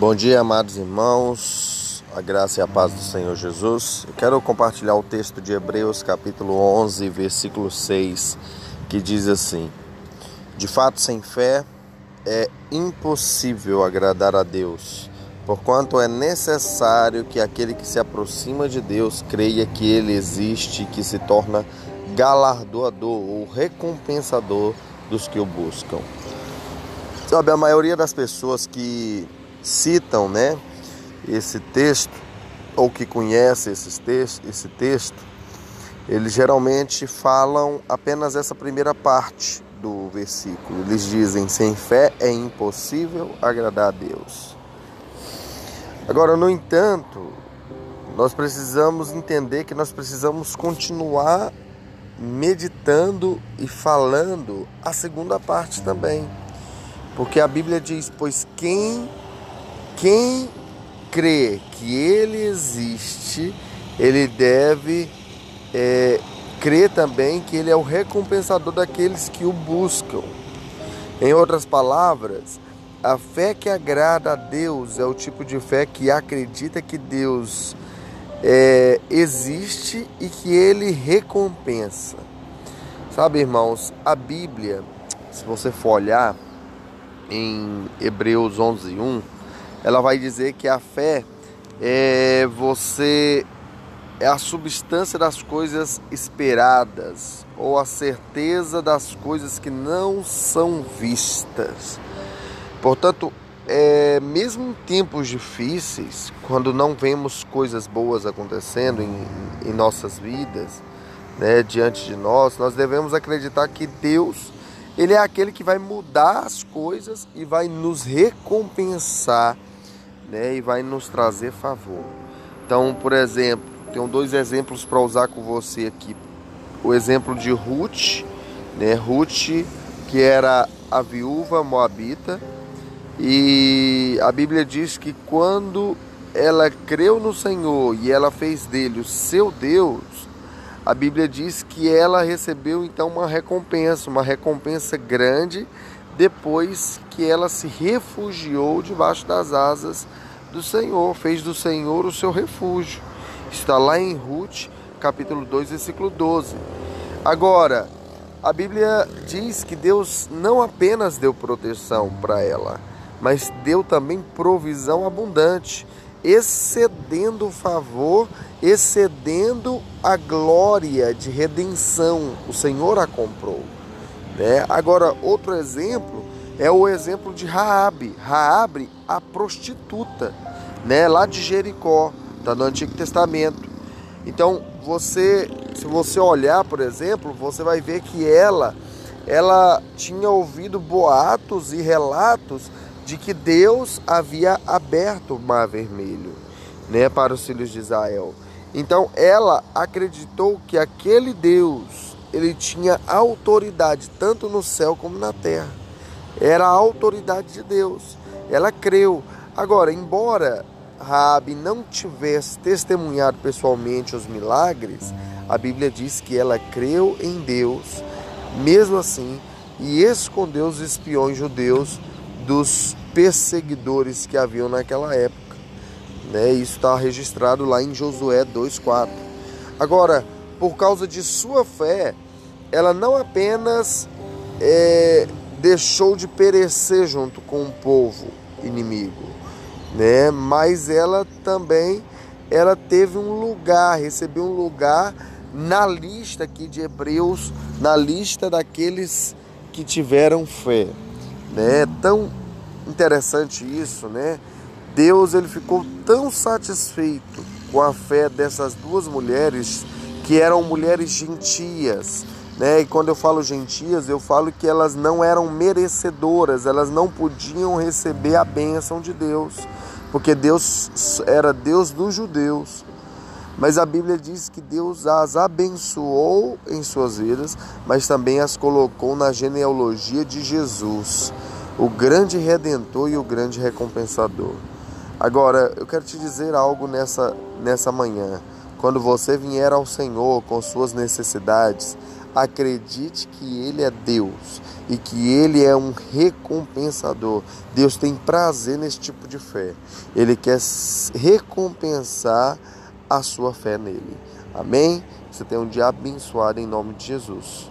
Bom dia, amados irmãos, a graça e a paz do Senhor Jesus. Eu quero compartilhar o texto de Hebreus, capítulo 11, versículo 6, que diz assim: De fato, sem fé é impossível agradar a Deus, porquanto é necessário que aquele que se aproxima de Deus creia que ele existe e que se torna galardoador ou recompensador dos que o buscam. Sabe, a maioria das pessoas que citam né, esse texto, ou que conhece esse texto, esse texto, eles geralmente falam apenas essa primeira parte do versículo. Eles dizem: sem fé é impossível agradar a Deus. Agora, no entanto, nós precisamos entender que nós precisamos continuar meditando e falando a segunda parte também. Porque a Bíblia diz: Pois quem quem crê que ele existe, ele deve é, crer também que ele é o recompensador daqueles que o buscam. Em outras palavras, a fé que agrada a Deus é o tipo de fé que acredita que Deus é, existe e que ele recompensa. Sabe, irmãos, a Bíblia, se você for olhar em Hebreus 11, 1, ela vai dizer que a fé é você é a substância das coisas esperadas ou a certeza das coisas que não são vistas. Portanto, é, mesmo em tempos difíceis, quando não vemos coisas boas acontecendo em, em nossas vidas, né, diante de nós, nós devemos acreditar que Deus ele é aquele que vai mudar as coisas e vai nos recompensar né, e vai nos trazer favor. Então, por exemplo, tenho dois exemplos para usar com você aqui. O exemplo de Ruth, né, Ruth, que era a viúva moabita, e a Bíblia diz que quando ela creu no Senhor e ela fez dele o seu Deus, a Bíblia diz que ela recebeu então uma recompensa, uma recompensa grande depois que ela se refugiou debaixo das asas do Senhor, fez do Senhor o seu refúgio. Está lá em Ruth, capítulo 2, versículo 12. Agora, a Bíblia diz que Deus não apenas deu proteção para ela, mas deu também provisão abundante, excedendo o favor, excedendo a glória de redenção. O Senhor a comprou. Né? Agora, outro exemplo é o exemplo de Raabe. Raabe, a prostituta, né, lá de Jericó, tá no Antigo Testamento. Então, você, se você olhar, por exemplo, você vai ver que ela ela tinha ouvido boatos e relatos de que Deus havia aberto o Mar Vermelho, né, para os filhos de Israel. Então, ela acreditou que aquele Deus, ele tinha autoridade tanto no céu como na terra era a autoridade de Deus. Ela creu. Agora, embora Raabe não tivesse testemunhado pessoalmente os milagres, a Bíblia diz que ela creu em Deus, mesmo assim, e escondeu os espiões judeus dos perseguidores que haviam naquela época. Né? Isso está registrado lá em Josué 2,4. Agora, por causa de sua fé, ela não apenas é, deixou de perecer junto com o povo inimigo, né? Mas ela também ela teve um lugar, recebeu um lugar na lista aqui de Hebreus, na lista daqueles que tiveram fé, né? Tão interessante isso, né? Deus ele ficou tão satisfeito com a fé dessas duas mulheres que eram mulheres gentias, né? E quando eu falo gentias, eu falo que elas não eram merecedoras, elas não podiam receber a bênção de Deus, porque Deus era Deus dos judeus. Mas a Bíblia diz que Deus as abençoou em suas vidas, mas também as colocou na genealogia de Jesus, o grande redentor e o grande recompensador. Agora, eu quero te dizer algo nessa, nessa manhã. Quando você vier ao Senhor com suas necessidades, Acredite que Ele é Deus e que Ele é um recompensador. Deus tem prazer nesse tipo de fé. Ele quer recompensar a sua fé nele. Amém? Você tem um dia abençoado em nome de Jesus.